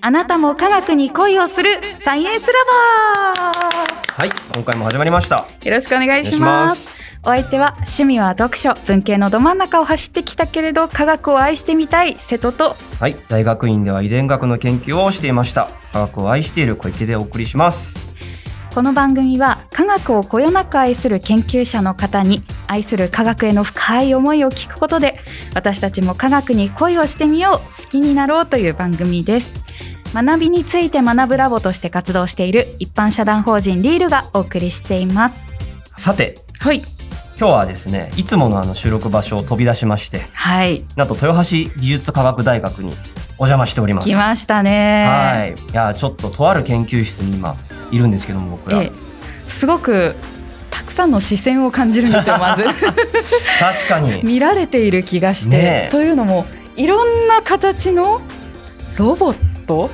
あなたも科学に恋をするサイエンスラバはい今回も始まりました。ーよろしくお願いします。お相手は趣味は読書文系のど真ん中を走ってきたけれど科学を愛してみたい瀬戸と。はい大学院では遺伝学の研究をしていました。科学を愛している小池でお送りします。この番組は科学をこよなく愛する研究者の方に愛する科学への深い思いを聞くことで私たちも科学に恋をしてみよう好きになろうという番組です学びについて学ぶラボとして活動している一般社団法人リールがお送りしています。さてはい。今日はですねいつものあの収録場所を飛び出しましてはい。なんと豊橋技術科学大学にお邪魔しております。来ましたね。はい。いやちょっととある研究室に今いるんですけども僕ら、ええ。すごくたくさんの視線を感じるんですよまず。確かに。見られている気がして、ねえ。というのもいろんな形のロボット？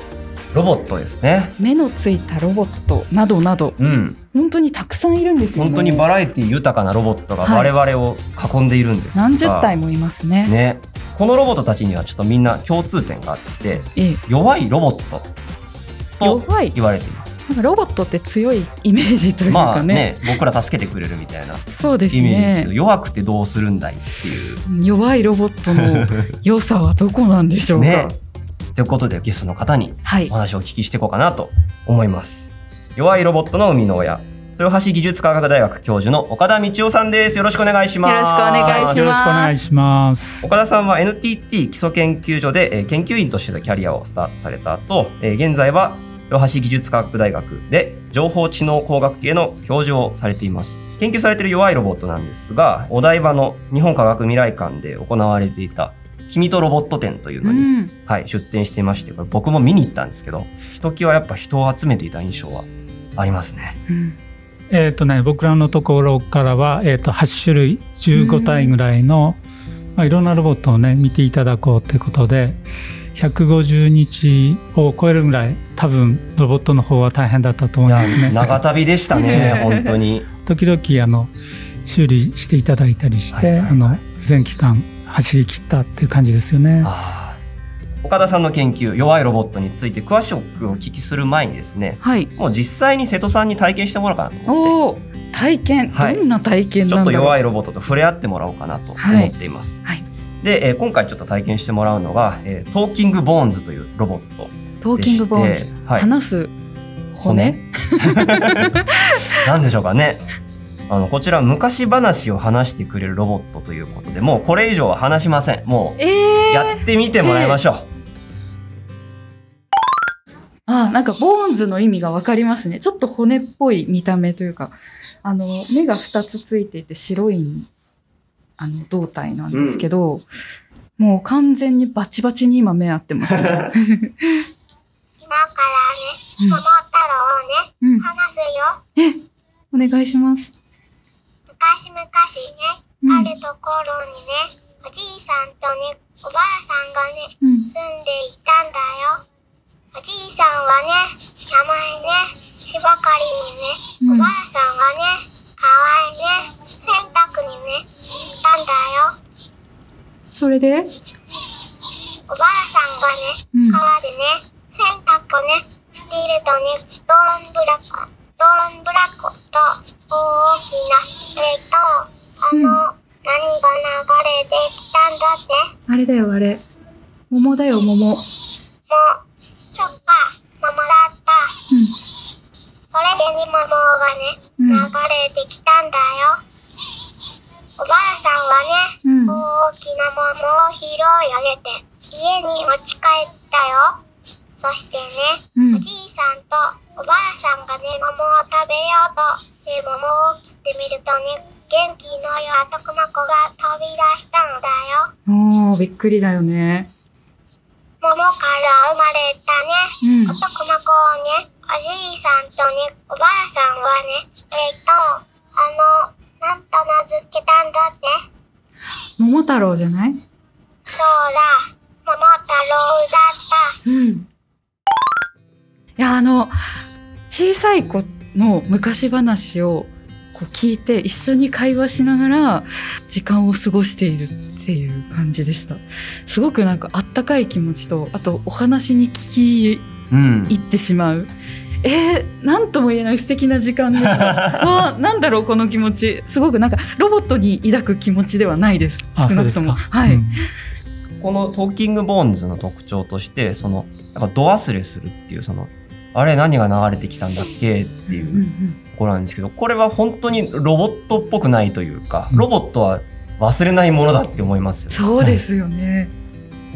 ロボットですね。目のついたロボットなどなど。うん。本当にたくさんいるんですよね。本当にバラエティ豊かなロボットがはい。我々を囲んでいるんですが、何十体もいますね。ね。このロボットたちにはちょっとみんな共通点があってええ。弱いロボットと弱い。言われています。なんかロボットって強いイメージというまあかね,、ね僕ら助けてくれるみたいなそうですイメージですけど、ね弱くてどうするんだいっていう。弱いロボットの良さはどこなんでしょうか、ねということでゲストの方にはい。お話をお聞きしていこうかなと思います。弱いロボットの生みの親豊橋技術科学大学教授の岡田道夫さんです。よろしくお願いします。よろしくお願いします。よろしくお願いします。岡田さんは NTT 基礎研究所でえー研究員としてのキャリアをスタートされた後、えー現在は豊橋技術科学大学で情報知能工学系の教授をされています。研究されている弱いロボットなんですがお台場の日本科学未来館で行われていた君とロボット展というのに、うん。はい、出展していましてこれ僕も見に行ったんですけどひときわやっぱ人を集めていた印象はありますね。うん。えっ、とね、僕らのところからは、えっ、と、8種類、15体ぐらいの、まあ、いろんなロボットをね、見ていただこうということで、150日を超えるぐらい、多分、ロボットの方は大変だったと思いますね。長旅でしたね 本当に。時々、あの、修理していただいたりして、はいはいはい。あの、全期間走り切ったっていう感じですよね。岡田さんの研究弱いロボットについて詳しくお聞きする前にですねはい。もう実際に瀬戸さんに体験してもらおうかなと思っおお体験、はい。どんな体験てちょっとなんだろう。弱いロボットと触れ合ってもらおうかなと思っています、はい。で、えー今回ちょっと体験してもらうのが、えートーキングボーンズというロボットトーキングボーンズ、はい、話す骨？なん でしょうかねあのこちら昔話を話してくれるロボットということでもうこれ以上は話しません。もうえー、やってみてもらいましょう、あなんかボーンズの意味がわかりますね。ちょっと骨っぽい見た目というかあの目が2つついていて白いあの胴体なんですけど、もう完全にバチバチに今目合ってますね、今からね、うん。桃太郎をね、うん、話すよ。お願いします、昔々ね、うん。あるところにね、おじいさんとね、おばあさんがね、うん、住んでいたんだよ。おじいさんはね、山へね、芝刈りにね、うん。おばあさんはね、川へね、洗濯にね、行ったんだよ。それで？おばあさんがね、うん。川でね、洗濯をね、しているとね、どんぶらこ、どんぶらこと、大きな手と、あの、うん何が流れてきたんだって、あれだよあれ桃だよ桃うんもう、ちょっか、桃だった。それでに桃がね、うん流れてきたんだよ。おばあさんはね、うん大きな桃を拾い上げて家に持ち帰ったよ。そしてね、うんおじいさんとおばあさんがね、桃を食べようと、で、桃を切ってみるとね、元気のよい男の子が飛び出したのだよ。おーびっくりだよね桃から生まれたね、うん男の子をね、おじいさんとね、おばあさんはね、えっ、と、あの、なんと名付けたんだって。桃太郎じゃない？そうだ、桃太郎だった。うんあの小さい子の昔話をこう聞いて一緒に会話しながら時間を過ごしているっていう感じでしたすごくなんかあったかい気持ちとあとお話に聞きうん行ってしまう。えー、なんとも言えない素敵な時間です。わ あ、なんだろうこの気持ち。すごくなんかロボットに抱く気持ちではないです。あ少なくとも。そうですかはい、うんこのトーキングボーンズの特徴としてそのなんか度忘れするっていうそのあれ何が流れてきたんだっけ？っていうところなんですけどこれは本当にロボットっぽくないというかうんロボットは忘れないものだって思います。そうですよね。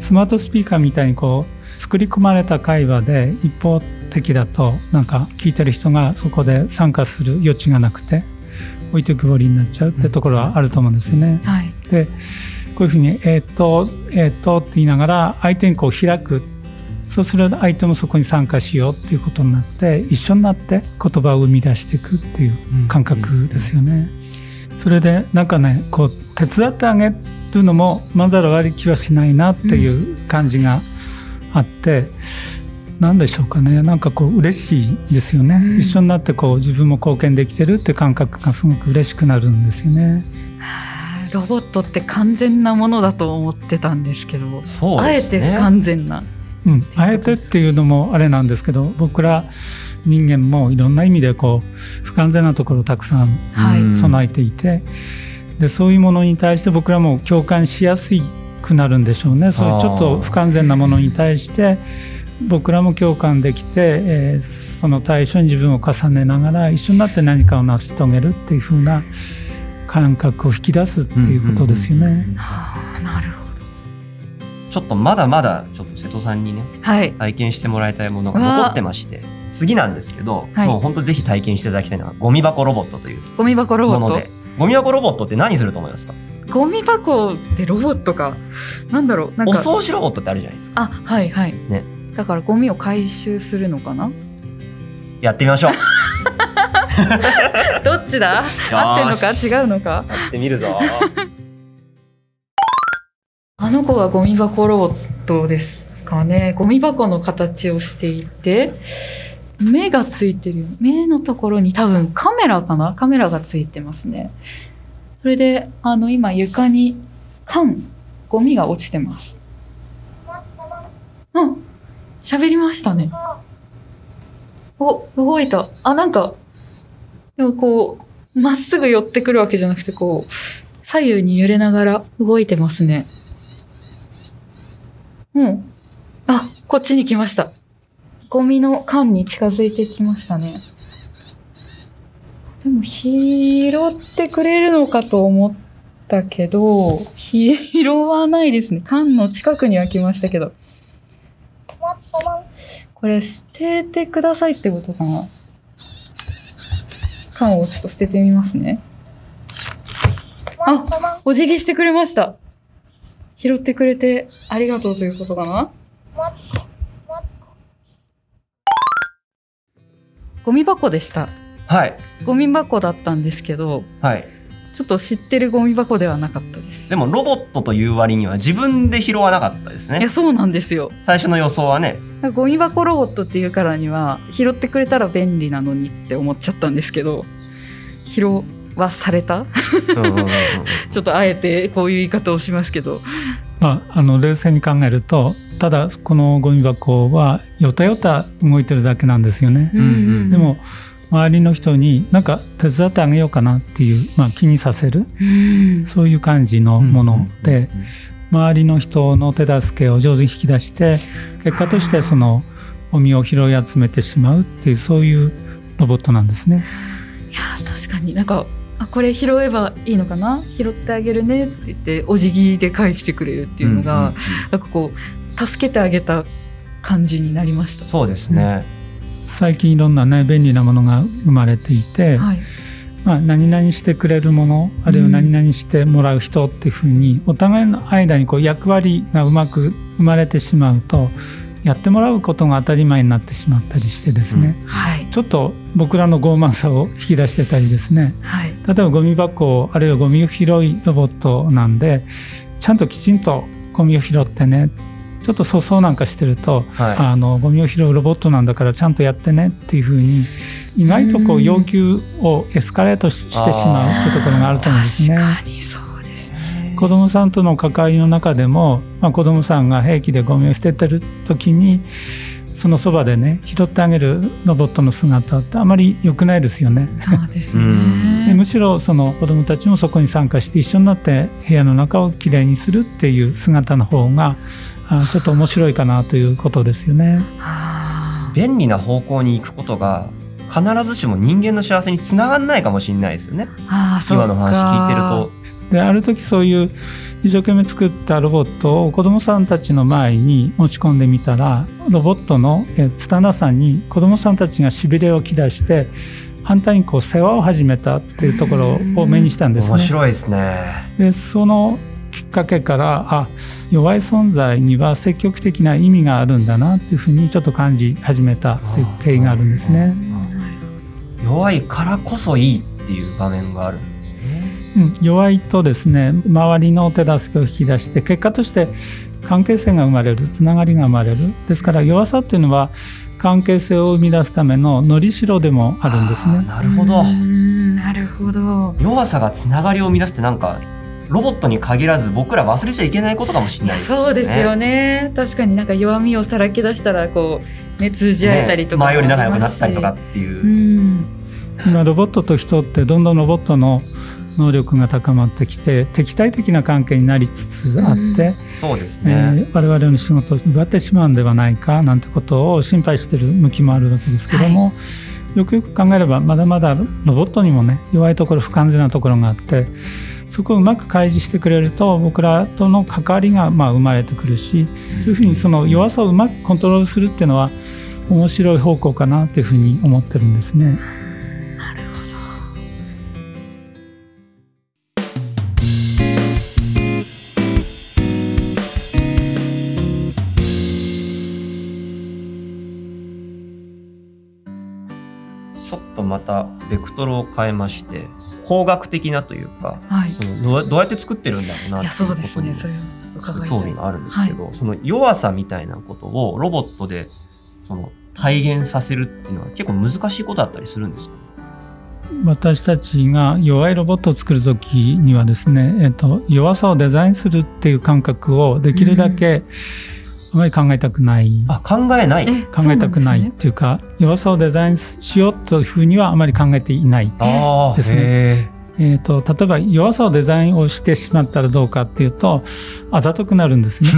スマートスピーカーみたいにこう作り込まれた会話で一方的だとなんか聞いてる人がそこで参加する余地がなくて置いてくぼりになっちゃうってところはあると思うんですよね。はい。でこういうふうに「えーっとえーっと」って言いながら相手にこう開くそうすると相手もそこに参加しようっていうことになって一緒になって言葉を生み出していくっていう感覚ですよね。それでなんかねこう手伝ってあげるのもまざる悪い気はしないなっていう感じがあって、なんでしょうかねなんかこう嬉しいですよね、うん一緒になってこう自分も貢献できてるって感覚がすごく嬉しくなるんですよね。はあロボットって完全なものだと思ってたんですけど、そうあえて。不完全な。うん、あえてっていうのもあれなんですけど僕ら人間もいろんな意味でこう不完全なところをたくさんはい。うん備えていて、でそういうものに対して僕らも共感しやすくなるんでしょうねそういうちょっと不完全なものに対して僕らも共感できて、えーその対象に自分を重ねながら一緒になって何かを成し遂げるっていう風な感覚を引き出すっていうことですよね。はあ、なるほど。ちょっとまだまだちょっと瀬戸さんにねはい。体験してもらいたいものが残ってまして次なんですけど、はいもう本当ぜひ体験していただきたいのはゴミ箱ロボットというゴミ箱ロボット？で。ゴミ箱ロボットって何すると思いますか？ゴミ箱でロボットか。なんだろう。なんおか。掃除ロボットってあるじゃないですかあ、はいはい。ねだからゴミを回収するのかな？やってみましょう どっちだ？合ってんのか？違うのか？やってみるぞあの子がゴミ箱ロボットですかね。ゴミ箱の形をしていて、目がついてる。目のところに多分カメラかな？カメラがついてますね。それで、あの、今床に缶、ゴミが落ちてます。うん。喋りましたね。お、動いた。あ、なんか、でもこう、まっすぐ寄ってくるわけじゃなくて、こう、左右に揺れながら動いてますね。うん。あ、こっちに来ました。ゴミの缶に近づいてきましたね。でも、拾ってくれるのかと思ったけど、拾わないですね。缶の近くには来ましたけど。これ、捨ててくださいってことかな。缶をちょっと捨ててみますね。あ、お辞儀してくれました。拾ってくれてありがとうということかな？ゴミ箱でした。はいゴミ箱だったんですけど、はいちょっと知ってるゴミ箱ではなかったです。でもロボットという割には自分で拾わなかったですねいや、そうなんですよ。最初の予想はねゴミ箱ロボットっていうからには、拾ってくれたら便利なのにって思っちゃったんですけど、拾わされた？ちょっとあえてこういう言い方をしますけど。まあ、あの冷静に考えるとただこのゴミ箱はよたよた動いてるだけなんですよね。んうんでも周りの人になんか手伝ってあげようかなっていう、まあ、気にさせるうん、そういう感じのもので周りの人の手助けを上手に引き出して結果としてそのゴミを拾い集めてしまうっていうそういうロボットなんですね。いやー確かになんかあこれ拾えばいいのかな？拾ってあげるねって言ってお辞儀で返してくれるっていうのが、んんん。なんかこう助けてあげた感じになりました。そうですね、最近いろんなね便利なものが生まれていて、はい、まあ、何々してくれるものあるいは何々してもらう人っていうふうにお互いの間にこう役割がうまく生まれてしまうとやってもらうことが当たり前になってしまったりしてですね、はい、ちょっと僕らの傲慢さを引き出してたりですね。はい、例えばゴミ箱あるいはゴミ拾いロボットなんでちゃんときちんとゴミを拾ってね。ちょっと粗相なんかしてるとはあのゴミを拾うロボットなんだからちゃんとやってねっていうふうに意外とこううん。要求をエスカレートししてしまうっていうところがあると思うんですね。子供さんとの関わりの中でも、まあ、子供さんが平気でゴミを捨ててる時にそのそばでね拾ってあげるロボットの姿ってあまり良くないですよね。そうですうんでむしろその子どもたちもそこに参加して一緒になって部屋の中をきれいにするっていう姿の方があちょっと面白いかなということですよね。はあ便利な方向に行くことが必ずしも人間の幸せにつながんないかもしれないですよね。今の話聞いてると。である時そういう一生懸命作ったロボットを子どもさんたちの前に持ち込んでみたらロボットのえ拙さに子どもさんたちがしびれを切らして反対にこう世話を始めたっていうところを目にしたんですね。面白いですね。でそのきっかけからあ弱い存在には積極的な意味があるんだなっていうふうにちょっと感じ始めたっていう経緯があるんですね。弱いからこそいいっていう場面があるんですね。うん、弱いとですね周りの手助けを引き出して結果として関係性が生まれるつながりが生まれるですから弱さっていうのは関係性を生み出すためののりしろでもあるんですね。なるほどう。んなるほど弱さがつながりを生み出すってなんかロボットに限らず僕ら忘れちゃいけないことかもしれないですね。そうですよね確かになんか弱みをさらけ出したらこうね通じ合えたりとかも前より仲良くなったりとかっていう。うん今ロボットと人ってどんどんロボットの能力が高まってきて敵対的な関係になりつつあって、そうですえね。ー我々の仕事を奪ってしまうんではないかなんてことを心配している向きもあるわけですけども、よくよく考えればまだまだロボットにもね弱いところ不完全なところがあってそこをうまく開示してくれると僕らとの関わりがまあ生まれてくるしそういうふうにその弱さをうまくコントロールするっていうのは面白い方向かなというふうに思ってるんですね。またベクトルを変えまして工学的なというか、はい。そのどうどうやって作ってるんだろうないっていうやそうでことに興味があるんですけど、その弱さみたいなことをロボットでその体現させるっていうのは結構難しいことだったりするんですか？私たちが弱いロボットを作る時にはですね、えっと、弱さをデザインするっていう感覚をできるだけあまり考えたくない、あ考えない。え考えたくないっていうか弱さをデザインしようというふうにはあまり考えていない。ですね。へえっと例えば弱さをデザインをしてしまったらどうかっていうとあざとくなるんですね。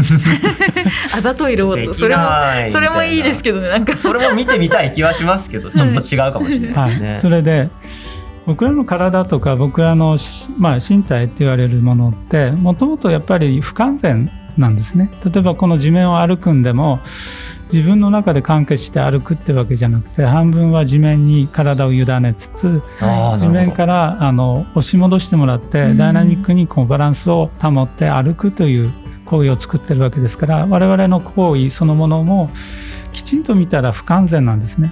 あざといロボット。それもそれもいいですけけどねなんか。どそれも見てみたい気はしますけどちょっと違うかもしれなはいい、ですね、それで僕らの体とか僕らのし、まあ、身体って言われるものってもともとやっぱり不完全なんですね。例えばこの地面を歩くんでも自分の中で完結して歩くってわけじゃなくて半分は地面に体を委ねつつ地面からあの押し戻してもらってうん。ダイナミックにこうバランスを保って歩くという行為を作ってるわけですから我々の行為そのものもきちんと見たら不完全なんですね。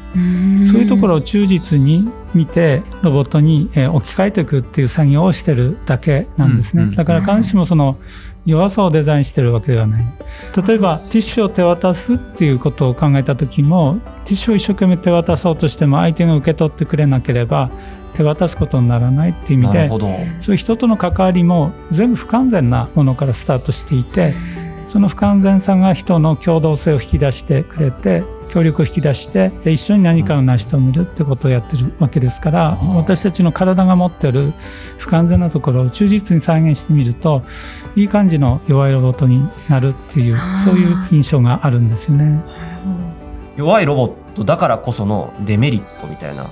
そういうところを忠実に見てロボットにえー置き換えていくっていう作業をしてるだけなんですね。だから必ずしもその弱さをデザインしてるわけではない。例えばティッシュを手渡すっていうことを考えた時もティッシュを一生懸命手渡そうとしても相手が受け取ってくれなければ手渡すことにならないっていう意味でそういう人との関わりも全部不完全なものからスタートしていてその不完全さが人の共同性を引き出してくれて協力を引き出してで一緒に何かを成し遂げるってことをやってるわけですからうん。私たちの体が持ってる不完全なところを忠実に再現してみるといい感じの弱いロボットになるっていうそういう印象があるんですよね。弱いロボットだからこそのデメリットみたいな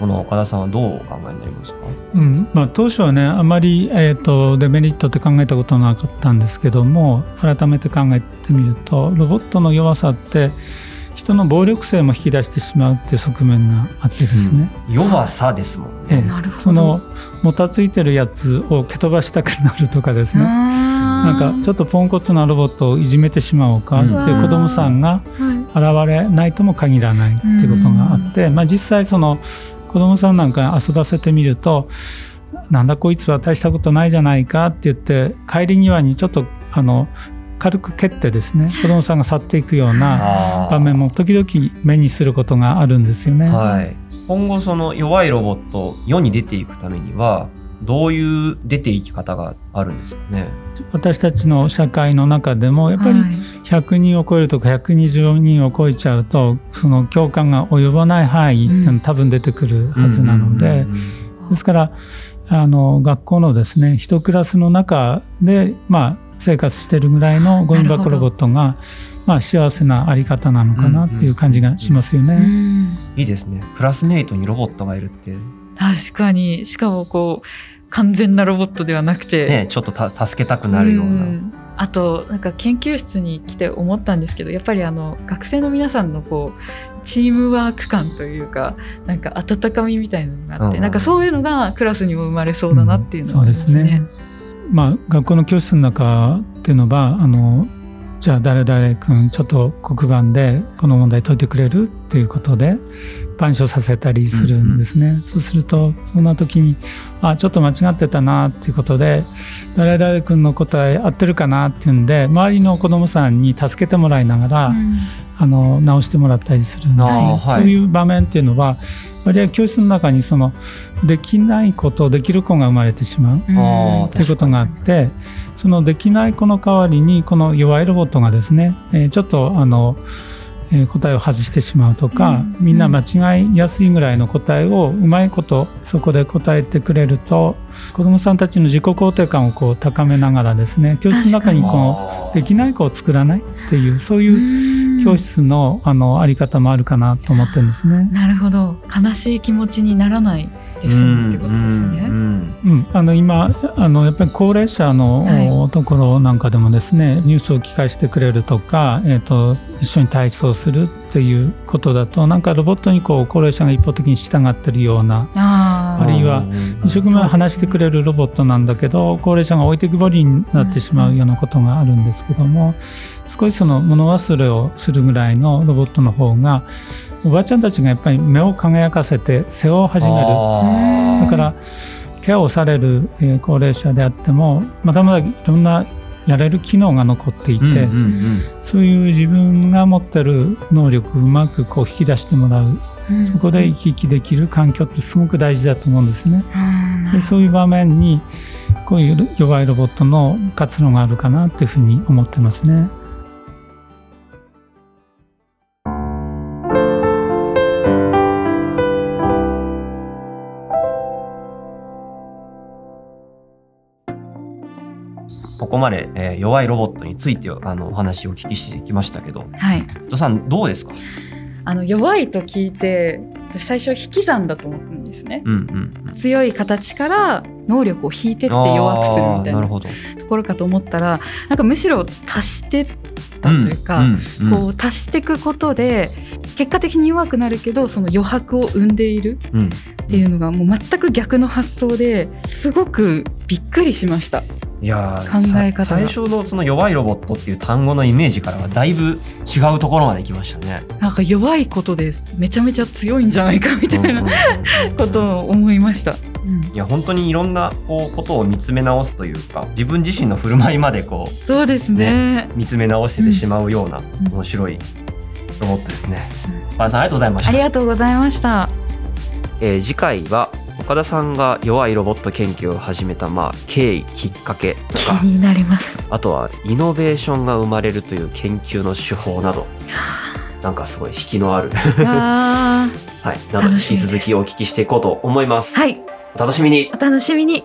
ものを岡田さんはどうお考えになりますか？うん。まあ、当初はねあまり、えー、とデメリットって考えたことなかったんですけども改めて考えてみるとロボットの弱さって人の暴力性も引き出してしまうっていう側面があってですね、弱さですもんええ。ね。なるほど。そのもたついてるやつを蹴飛ばしたくなるとかですね。ななんかちょっとポンコツなロボットをいじめてしまおうかっていう子供さんが現れないとも限らないっていうことがあって、まあ、実際その子供さんなんか遊ばせてみるとなんだこいつは大したことないじゃないかって言って帰り際にちょっとあの軽く蹴ってですね子供さんが去っていくような場面も時々目にすることがあるんですよね。はい、今後その弱いロボット世に出ていくためにはどういう出ていき方があるんですかね？私たちの社会の中でもやっぱりはい100人を超えるとか120人を超えちゃうとその共感が及ばない範囲っていうのは多分出てくるはずなので、ですからあの学校のですね一クラスの中で、まあ、生活してるぐらいのゴミ箱ロボットが、まあ、幸せなあり方なのかなっていう感じがしますよね。うんいいですね。クラスメイトにロボットがいるって、確かにしかもこう完全なロボットではなくて、ね、ちょっとた助けたくなるような。んあとなんか研究室に来て思ったんですけどやっぱりあの学生の皆さんのこうチームワーク感というかなんか温かみみたいなのがあって、うんうんなんかそういうのがクラスにも生まれそうだなっていうのそうでがあります。ね。まあ、学校の教室の中っていうのはあのじゃあ誰々君ちょっと黒板でこの問題解いてくれるっていうことで板書させたりするんですね。そうするとそんな時にあちょっと間違ってたなっていうことで誰々君の答え合ってるかなっていうんで周りの子どもさんに助けてもらいながら、うん。あの直してもらったりするんですね、はい。そういう場面っていうのは割合教室の中にそのできないことをできる子が生まれてしまう。うん。あーっていうことがあってそのできない子の代わりにこの弱いロボットがですね、えーちょっとあの、えー答えを外してしまうとか、うん。みんな間違いやすいぐらいの答えをうまいことそこで答えてくれると子どもさんたちの自己肯定感をこう高めながらですね教室の中にこのあー。できない子を作らないっていうそういう教室のあのあり方もあるかなと思ってるんですね。なるほど。悲しい気持ちにならないで済むってことですうん。ね。うん。うん、あの今あのやっぱり高齢者の、ところなんかでもですねニュースを聞かせてくれるとか、えー、と一緒に体操するっていうことだとなんかロボットにこう高齢者が一方的に従ってるようなあるいはうん。一生懸命話してくれるロボットなんだけど、高齢者が置いてくぼりになってしまうようなことがあるんですけども、少しその物忘れをするぐらいのロボットの方がおばあちゃんたちがやっぱり目を輝かせて世話を始める。だからケアをされるえー高齢者であってもまだまだいろんなやれる機能が残っていて、うんうんうんそういう自分が持ってる能力をうまくこう引き出してもらううんそこで生き生きできる環境ってすごく大事だと思うんですね。でそういう場面にこういう弱いロボットの活路があるかなっていうふうに思ってますね。ここまで、えー弱いロボットについてあのお話をお聞きしてきましたけど、はい伊藤さんどうですか？あの弱いと聞いて私最初引き算だと思ったんですね。うんうんうん。強い形から能力を引いてって弱くするみたいなな。ところかと思ったらなんかむしろ足してたというか、んうんこう足していくことで結果的に弱くなるけどその余白を生んでいるうんっていうのがもう全く逆の発想ですごくびっくりしました。いやー考え方最初のその弱いロボットっていう単語のイメージからはだいぶ違うところまで来ましたね。なんか弱いことでめちゃめちゃ強いんじゃないかみたいなうんうんうんうんことを思いました。うんいや本当にいろんなこうことを見つめ直すというか自分自身の振る舞いまでこうそうですね。見つめ直しててしまうようなうん面白いロボットですね。原さんありがとうございましたあり。がとうございました。えー次回は岡田さんが弱いロボット研究を始めた、まあ、経緯きっかけと気かになります。あとはイノベーションが生まれるという研究の手法などなんかすごい引きのある、あ はい、など引き続きお聞きしていこうと思います。はい、お楽しみにお楽しみに。